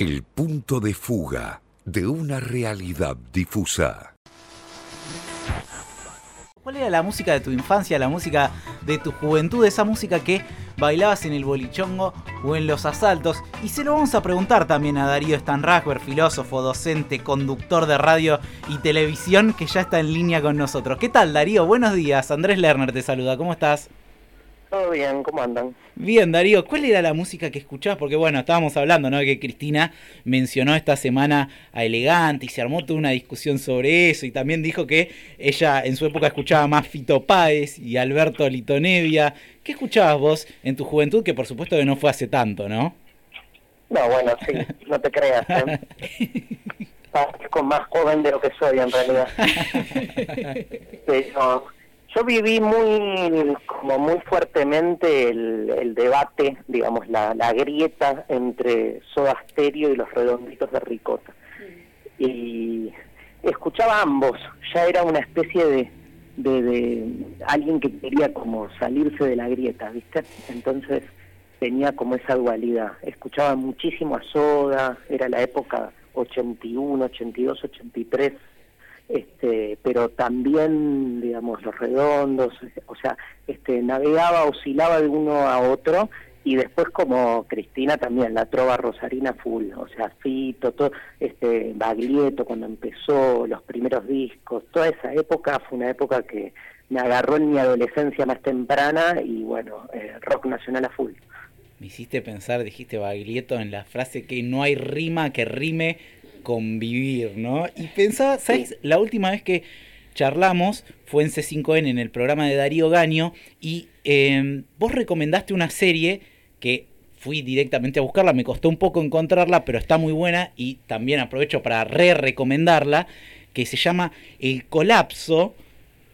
El punto de fuga de una realidad difusa. ¿Cuál era la música de tu infancia, la música de tu juventud, esa música que bailabas en el bolichongo o en los asaltos? Y se lo vamos a preguntar también a Darío Stanrasberg, filósofo, docente, conductor de radio y televisión, que ya está en línea con nosotros. ¿Qué tal, Darío? Buenos días. Andrés Lerner te saluda. ¿Cómo estás? Todo bien, ¿cómo andan? Bien, Darío, ¿cuál era la música que escuchabas? Porque bueno, estábamos hablando, ¿no? Que Cristina mencionó esta semana a Elegante y se armó toda una discusión sobre eso y también dijo que ella en su época escuchaba más Fito Páez y Alberto Litonevia. ¿Qué escuchabas vos en tu juventud? Que por supuesto que no fue hace tanto, ¿no? No, bueno, sí, no te creas. ¿eh? Parezco más joven de lo que soy en realidad. Pero yo viví muy, como muy fuertemente el, debate, digamos, la, grieta entre Soda Stereo y los redonditos de Ricota. Y escuchaba ambos, ya era una especie de, de, alguien que quería como salirse de la grieta, ¿viste? Entonces tenía como esa dualidad. Escuchaba muchísimo a Soda, era la época 81, 82, 83 este, pero también, digamos, los redondos, o sea, este, navegaba, oscilaba de uno a otro y después como Cristina también, la trova rosarina full, o sea, Fito, todo, este, Baglietto cuando empezó, los primeros discos, toda esa época fue una época que me agarró en mi adolescencia más temprana y bueno, eh, rock nacional a full. Me hiciste pensar, dijiste Baglietto en la frase que no hay rima que rime convivir, ¿no? Y pensaba, ¿sabes? La última vez que charlamos fue en C5N, en el programa de Darío Gaño, y em, vos recomendaste una serie que fui directamente a buscarla, me costó un poco encontrarla, pero está muy buena y también aprovecho para re-recomendarla, que se llama El Colapso,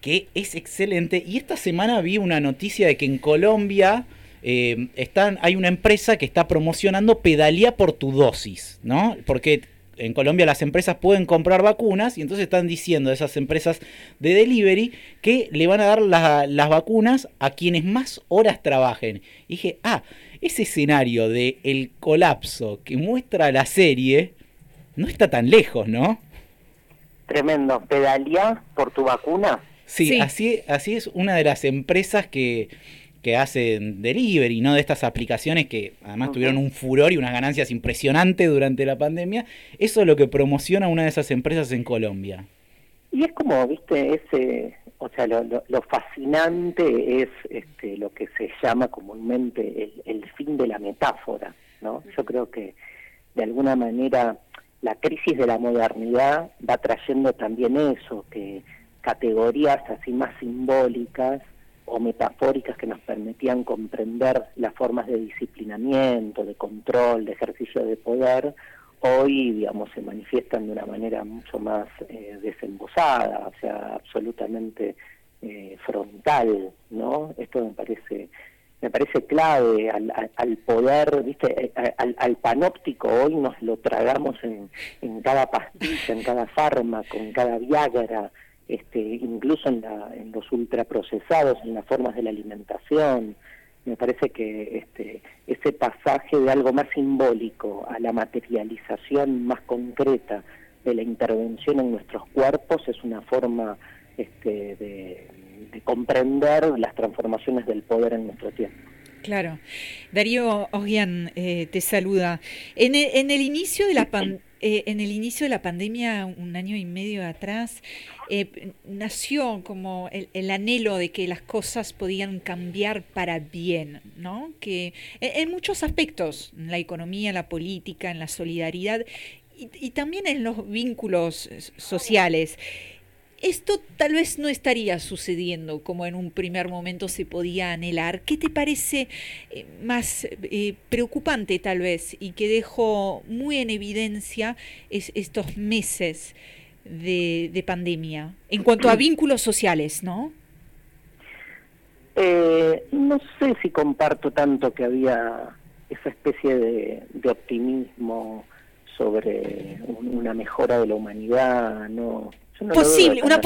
que es excelente. Y esta semana vi una noticia de que en Colombia... Em, están, hay una empresa que está promocionando pedalía por tu dosis, ¿no? Porque en Colombia las empresas pueden comprar vacunas y entonces están diciendo esas empresas de delivery que le van a dar las vacunas a quienes más horas trabajen. Y dije, ah, ese escenario de el colapso que muestra la serie no está tan lejos, ¿no? Tremendo. ¿Pedalía por tu vacuna? sí. Así, así es una de las empresas que que hacen delivery, ¿no? De estas aplicaciones que además tuvieron un furor y unas ganancias impresionantes durante la pandemia. Eso es lo que promociona una de esas empresas en Colombia. Y es como, viste, ese, o sea, lo, lo, fascinante es este, lo que se llama comúnmente el, el fin de la metáfora, ¿no? Yo creo que de alguna manera la crisis de la modernidad va trayendo también eso, que categorías así más simbólicas o metafóricas que nos permitían comprender las formas de disciplinamiento, de control, de ejercicio de poder, hoy, digamos, se manifiestan de una manera mucho más eh, desembosada, o sea, absolutamente eh, frontal, ¿no? Esto me parece me parece clave al, al poder, ¿viste? Eh, al, al, panóptico hoy nos lo tragamos en, en cada pastilla, en cada fármaco, en cada viagra, este, incluso en, la, en los ultraprocesados, en las formas de la alimentación. Me parece que este, ese pasaje de algo más simbólico a la materialización más concreta de la intervención en nuestros cuerpos es una forma este, de, comprender las transformaciones del poder en nuestro tiempo. Claro. Darío Ogian eh, te saluda. En el, en el inicio de la pandemia eh, en el inicio de la pandemia, un año y medio atrás, eh, nació como el, anhelo de que las cosas podían cambiar para bien, ¿no? Que en, muchos aspectos, en la economía, en la política, en la solidaridad y, y también en los vínculos sociales esto tal vez no estaría sucediendo como en un primer momento se podía anhelar. ¿Qué te parece eh, más eh, preocupante tal vez y que dejó muy en evidencia estos meses de, pandemia en cuanto a vínculos sociales, no? Eh, no sé si comparto tanto que había esa especie de, de optimismo sobre una mejora de la humanidad, no Posible, una,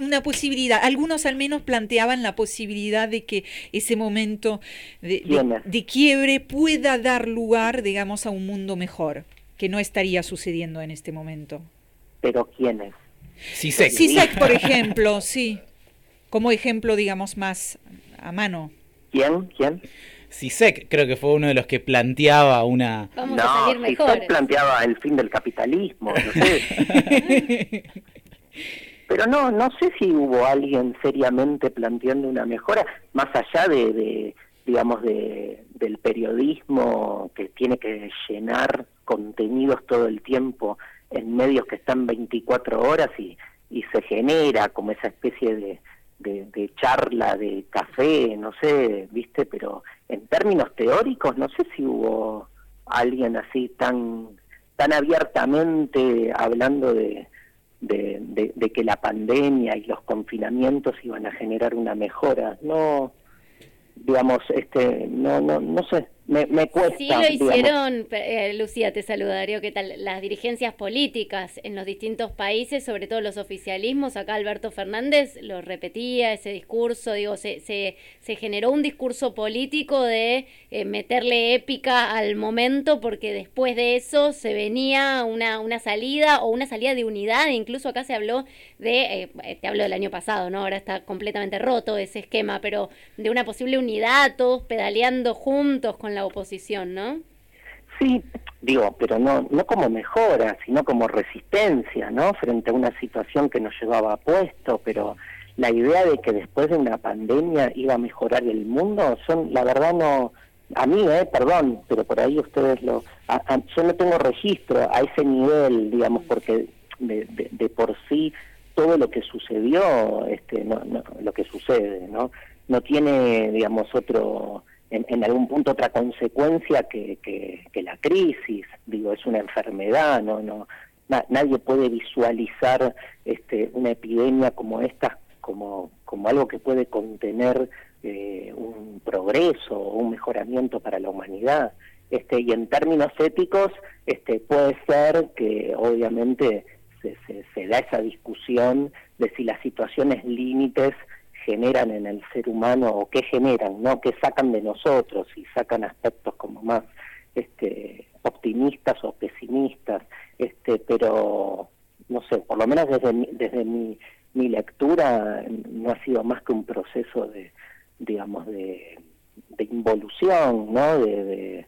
una posibilidad. Algunos al menos planteaban la posibilidad de que ese momento de, quiebre pueda dar lugar, digamos, a un mundo mejor. que no estaría sucediendo en este momento. ¿Pero quiénes? CISEC. CISEC, por ejemplo, sí. Como ejemplo, digamos, más a mano. ¿Quién? ¿Quién? CISEC creo que fue uno de los que planteaba una... Vamos no, a salir mejor. CISEC planteaba el fin del capitalismo, no sé. Pero no, no sé si hubo alguien seriamente planteando una mejora, más allá de, de digamos, de, del periodismo que tiene que llenar contenidos todo el tiempo en medios que están 24 horas y, y se genera como esa especie de, de, de, charla, de café, no sé, viste, pero en términos teóricos no sé si hubo alguien así tan, tan abiertamente hablando de, de, de, que la pandemia y los confinamientos iban a generar una mejora. No, digamos, este, no, no, no sé, me, me cuesta. Sí lo hicieron, eh, Lucía, te saluda Darío, ¿qué tal? Las dirigencias políticas en los distintos países, sobre todo los oficialismos, acá Alberto Fernández lo repetía, ese discurso, digo, se, se, se generó un discurso político de eh, meterle épica al momento, porque después de eso se venía una, una salida o una salida de unidad, incluso acá se habló de, eh, te hablo del año pasado, ¿no? Ahora está completamente roto ese esquema, pero de una posible unidad, todos pedaleando juntos con la oposición, ¿no? Sí, digo, pero no, no como mejora, sino como resistencia, ¿no? Frente a una situación que nos llevaba a puesto, pero la idea de que después de una pandemia iba a mejorar el mundo, son, la verdad no, a mí, eh, perdón, pero por ahí ustedes lo, a, yo no tengo registro a ese nivel, digamos, porque de, de, de por sí todo lo que sucedió, este, no, no, lo que sucede, ¿no? No tiene, digamos, otro en, en, algún punto otra consecuencia que, que, la crisis, digo, es una enfermedad, no, no, na, nadie puede visualizar este, una epidemia como esta como, como algo que puede contener eh, un progreso o un mejoramiento para la humanidad. Este, y en términos éticos, este, puede ser que obviamente se, se, se da esa discusión de si las situaciones límites generan en el ser humano o qué generan, ¿no? ¿Qué sacan de nosotros y sacan aspectos como más este optimistas o pesimistas, este pero no sé, por lo menos desde mi, desde mi, mi lectura no ha sido más que un proceso de digamos de, de involución, ¿no? De,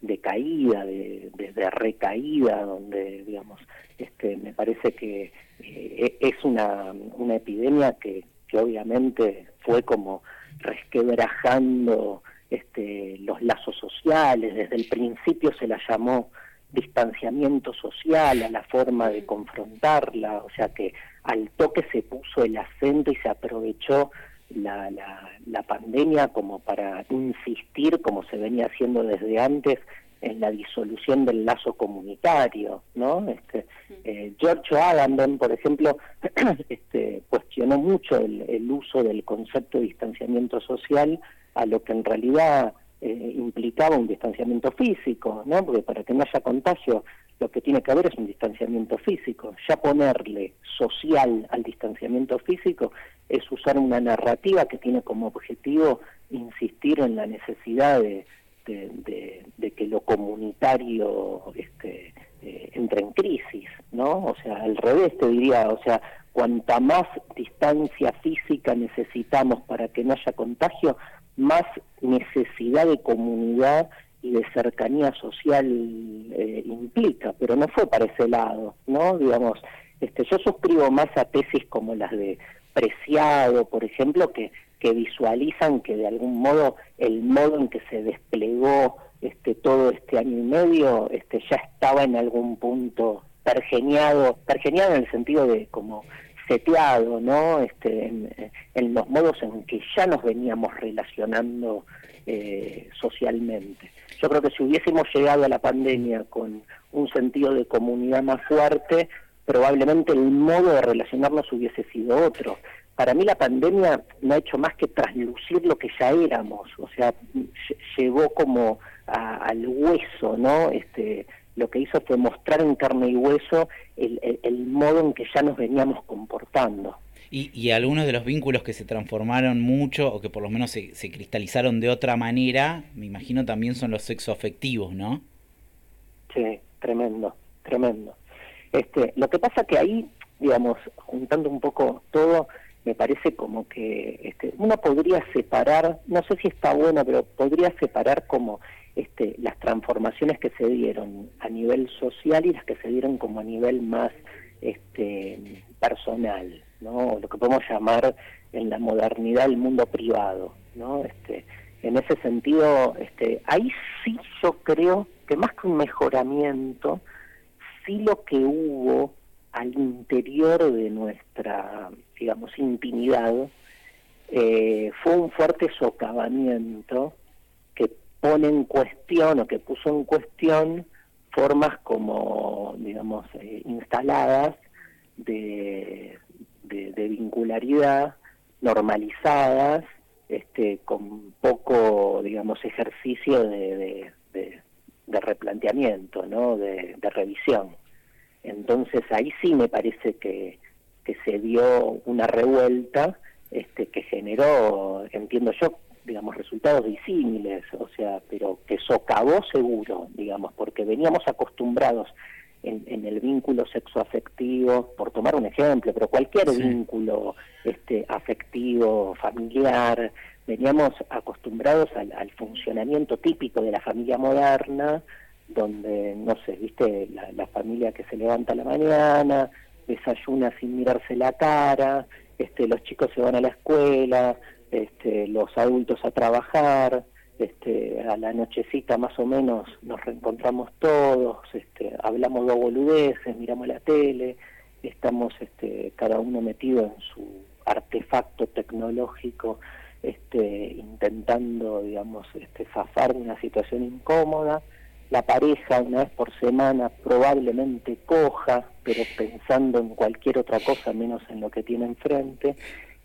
de, caída, de, de, de, recaída, donde, digamos, este, me parece que eh, es una, una epidemia que, que obviamente fue como resquebrajando este, los lazos sociales, desde el principio se la llamó distanciamiento social a la forma de confrontarla, o sea que al toque se puso el acento y se aprovechó la, la, la pandemia como para insistir, como se venía haciendo desde antes, en la disolución del lazo comunitario, ¿no? Este, eh, George Agamben, por ejemplo, este, cuestionó mucho el, el, uso del concepto de distanciamiento social a lo que en realidad eh, implicaba un distanciamiento físico, ¿no? Porque para que no haya contagio, lo que tiene que haber es un distanciamiento físico. Ya ponerle social al distanciamiento físico es usar una narrativa que tiene como objetivo insistir en la necesidad de de, de, de, que lo comunitario este, eh, entre en crisis, ¿no? O sea, al revés te diría, o sea, cuanta más distancia física necesitamos para que no haya contagio, más necesidad de comunidad y de cercanía social eh, implica, pero no fue para ese lado, ¿no? Digamos, este, yo suscribo más a tesis como las de Preciado, por ejemplo, que que visualizan que de algún modo el modo en que se desplegó este todo este año y medio este ya estaba en algún punto pergeniado pergeniado en el sentido de como seteado no este en, en los modos en que ya nos veníamos relacionando eh, socialmente. Yo creo que si hubiésemos llegado a la pandemia con un sentido de comunidad más fuerte probablemente el modo de relacionarnos hubiese sido otro para mí la pandemia no ha hecho más que traslucir lo que ya éramos, o sea, llegó como a, al hueso, ¿no? Este, lo que hizo fue mostrar en carne y hueso el, el, el modo en que ya nos veníamos comportando. Y, y, algunos de los vínculos que se transformaron mucho o que por lo menos se, se cristalizaron de otra manera, me imagino también son los sexoafectivos, ¿no? Sí, tremendo, tremendo. Este, lo que pasa que ahí, digamos, juntando un poco todo, me parece como que este, uno podría separar, no sé si está bueno, pero podría separar como este, las transformaciones que se dieron a nivel social y las que se dieron como a nivel más este, personal, ¿no? Lo que podemos llamar en la modernidad el mundo privado, ¿no? Este, en ese sentido, este, ahí sí yo creo que más que un mejoramiento, lo que hubo al interior de nuestra, digamos, intimidad, eh, fue un fuerte socavamiento que pone en cuestión o que puso en cuestión formas como, digamos, eh, instaladas de, de, vincularidad normalizadas, este, con poco, digamos, ejercicio de, de, replanteamiento, ¿no? de, revisión. Entonces ahí sí me parece que, que se dio una revuelta este, que generó, entiendo yo, digamos, resultados disímiles, o sea, pero que socavó seguro, digamos, porque veníamos acostumbrados en, el vínculo sexoafectivo, por tomar un ejemplo, pero cualquier vínculo este, afectivo, familiar, veníamos acostumbrados al, al, funcionamiento típico de la familia moderna, donde, no sé, viste, la, la familia que se levanta a la mañana, desayuna sin mirarse la cara, este, los chicos se van a la escuela, este, los adultos a trabajar, este, a la nochecita más o menos nos reencontramos todos, este, hablamos de boludeces, miramos la tele, estamos este, cada uno metido en su artefacto tecnológico, este, intentando, digamos, este, zafar una situación incómoda. La pareja una vez por semana probablemente coja, pero pensando en cualquier otra cosa menos en lo que tiene enfrente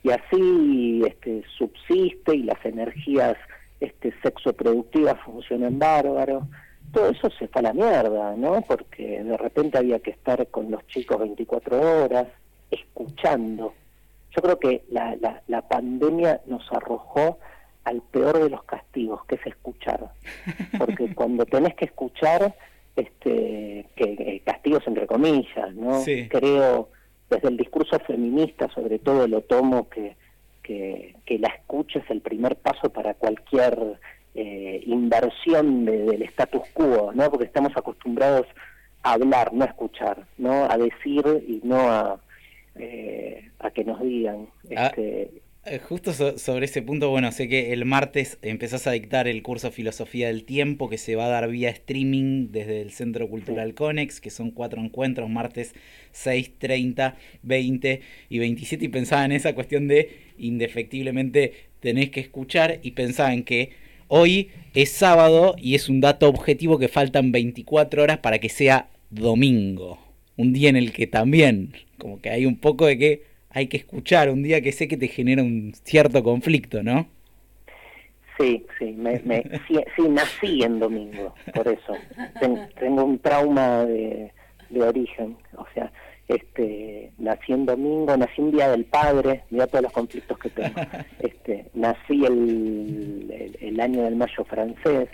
y así este, subsiste y las energías este, sexoproductivas funcionan bárbaro. Todo eso se fue a la mierda, ¿no? Porque de repente había que estar con los chicos 24 horas, escuchando. Yo creo que la, la, la pandemia nos arrojó al peor de los castigos, que es escuchar. Porque cuando tenés que escuchar, este, que, castigos entre comillas, ¿no? Creo desde el discurso feminista, sobre todo lo tomo que, que, la escucha es el primer paso para cualquier eh, inversión del status quo, ¿no? Porque estamos acostumbrados a hablar, no a escuchar, ¿no? A decir y no a, eh, a que nos digan. Ah, este, justo sobre ese punto, bueno, sé que el martes empezás a dictar el curso Filosofía del Tiempo que se va a dar vía streaming desde el Centro Cultural Conex, que son cuatro encuentros, martes 6, 30, 20 y 27, y pensaba en esa cuestión de indefectiblemente tenés que escuchar y pensaba en que hoy es sábado y es un dato objetivo que faltan 24 horas para que sea domingo, un día en el que también como que hay un poco de que hay que escuchar un día que sé que te genera un cierto conflicto, ¿no? Sí, sí, me, sí, nací en domingo, por eso. tengo un trauma de, de, origen, o sea, este, nací en domingo, nací un día del padre, mira todos los conflictos que tengo. Este, nací el, el año del mayo francés,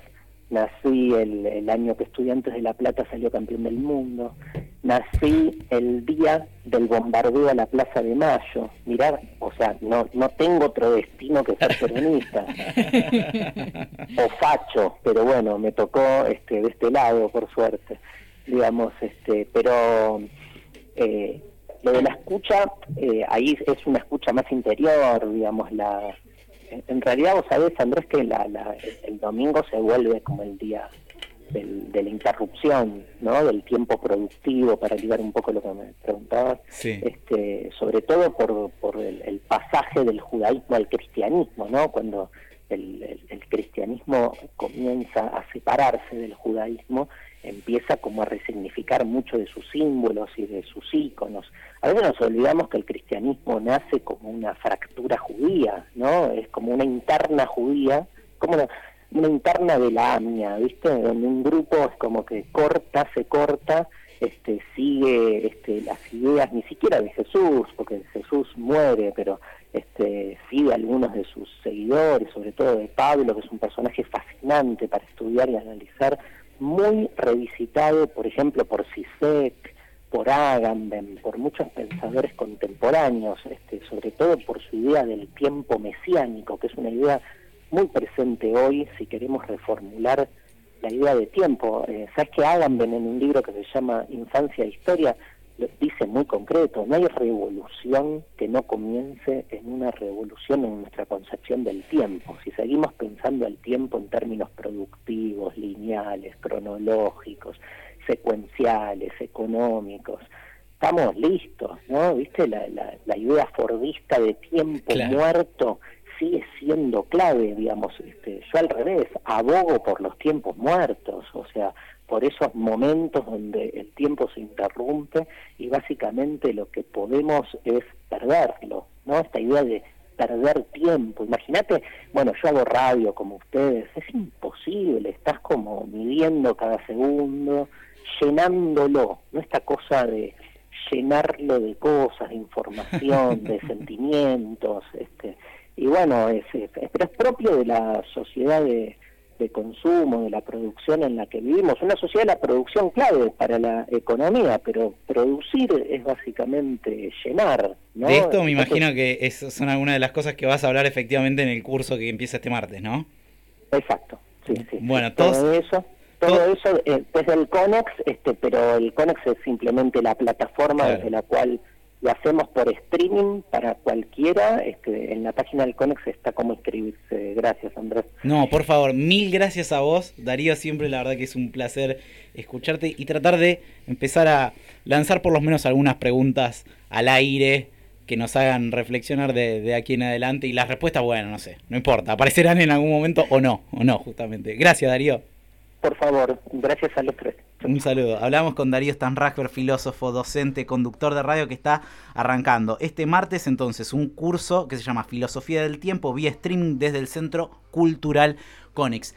nací el, el, año que Estudiantes de La Plata salió campeón del mundo, nací el día del bombardeo a la Plaza de Mayo, mirá, o sea, no, no tengo otro destino que ser peronista, o facho, pero bueno, me tocó este, de este lado, por suerte, digamos, este, pero eh, lo de la escucha, eh, ahí es una escucha más interior, digamos, la en realidad vos sabés, Andrés, que la, el domingo se vuelve como el día de la interrupción, ¿no? Del tiempo productivo, para ligar un poco lo que me preguntabas, este, sobre todo por, por el, pasaje del judaísmo al cristianismo, ¿no? Cuando el, cristianismo comienza a separarse del judaísmo, empieza como a resignificar mucho de sus símbolos y de sus íconos. A veces nos olvidamos que el cristianismo nace como una fractura judía, ¿no? Es como una interna judía, como una, interna de la AMIA, ¿viste? Donde un grupo es como que corta, se corta, este, sigue este, las ideas ni siquiera de Jesús, porque Jesús muere, pero este, sigue algunos de sus seguidores, sobre todo de Pablo, que es un personaje fascinante para estudiar y analizar muy revisitado, por ejemplo, por Sisek, por Agamben, por muchos pensadores contemporáneos, este, sobre todo por su idea del tiempo mesiánico, que es una idea muy presente hoy si queremos reformular la idea de tiempo. Eh, ¿Sabes que Agamben en un libro que se llama Infancia e Historia dice muy concreto, no hay revolución que no comience en una revolución en nuestra concepción del tiempo. Si seguimos pensando el tiempo en términos productivos, lineales, cronológicos, secuenciales, económicos, estamos listos, ¿no? ¿Viste? La, la, idea fordista de tiempo muerto sigue siendo clave, digamos, este, yo al revés, abogo por los tiempos muertos, o sea, por esos momentos donde el tiempo se interrumpe y básicamente lo que podemos es perderlo, ¿no? Esta idea de perder tiempo. Imagínate, bueno, yo hago radio como ustedes, es imposible, estás como midiendo cada segundo, llenándolo, no esta cosa de llenarlo de cosas, de información, de sentimientos, este, y bueno, es, pero es propio de la sociedad de, consumo, de la producción en la que vivimos, una sociedad de la producción clave para la economía, pero producir es básicamente llenar. ¿no? De esto me imagino que es, son algunas de las cosas que vas a hablar efectivamente en el curso que empieza este martes, ¿no? Exacto, sí, sí. Bueno, todo eso todo eso eh, desde el CONEX, este, pero el CONEX es simplemente la plataforma desde la cual lo hacemos por streaming para cualquiera. Este, en la página del Conex está cómo inscribirse. Gracias, Andrés. No, por favor, mil gracias a vos, Darío. Siempre la verdad que es un placer escucharte y tratar de empezar a lanzar por lo menos algunas preguntas al aire que nos hagan reflexionar de, de aquí en adelante. Y las respuestas, bueno, no sé, no importa, aparecerán en algún momento o no, o no, justamente. Gracias, Darío. Por favor, gracias a los tres. Un saludo. Hablamos con Darío Stanrachber, filósofo, docente, conductor de radio que está arrancando este martes entonces un curso que se llama Filosofía del Tiempo vía streaming desde el Centro Cultural Conex.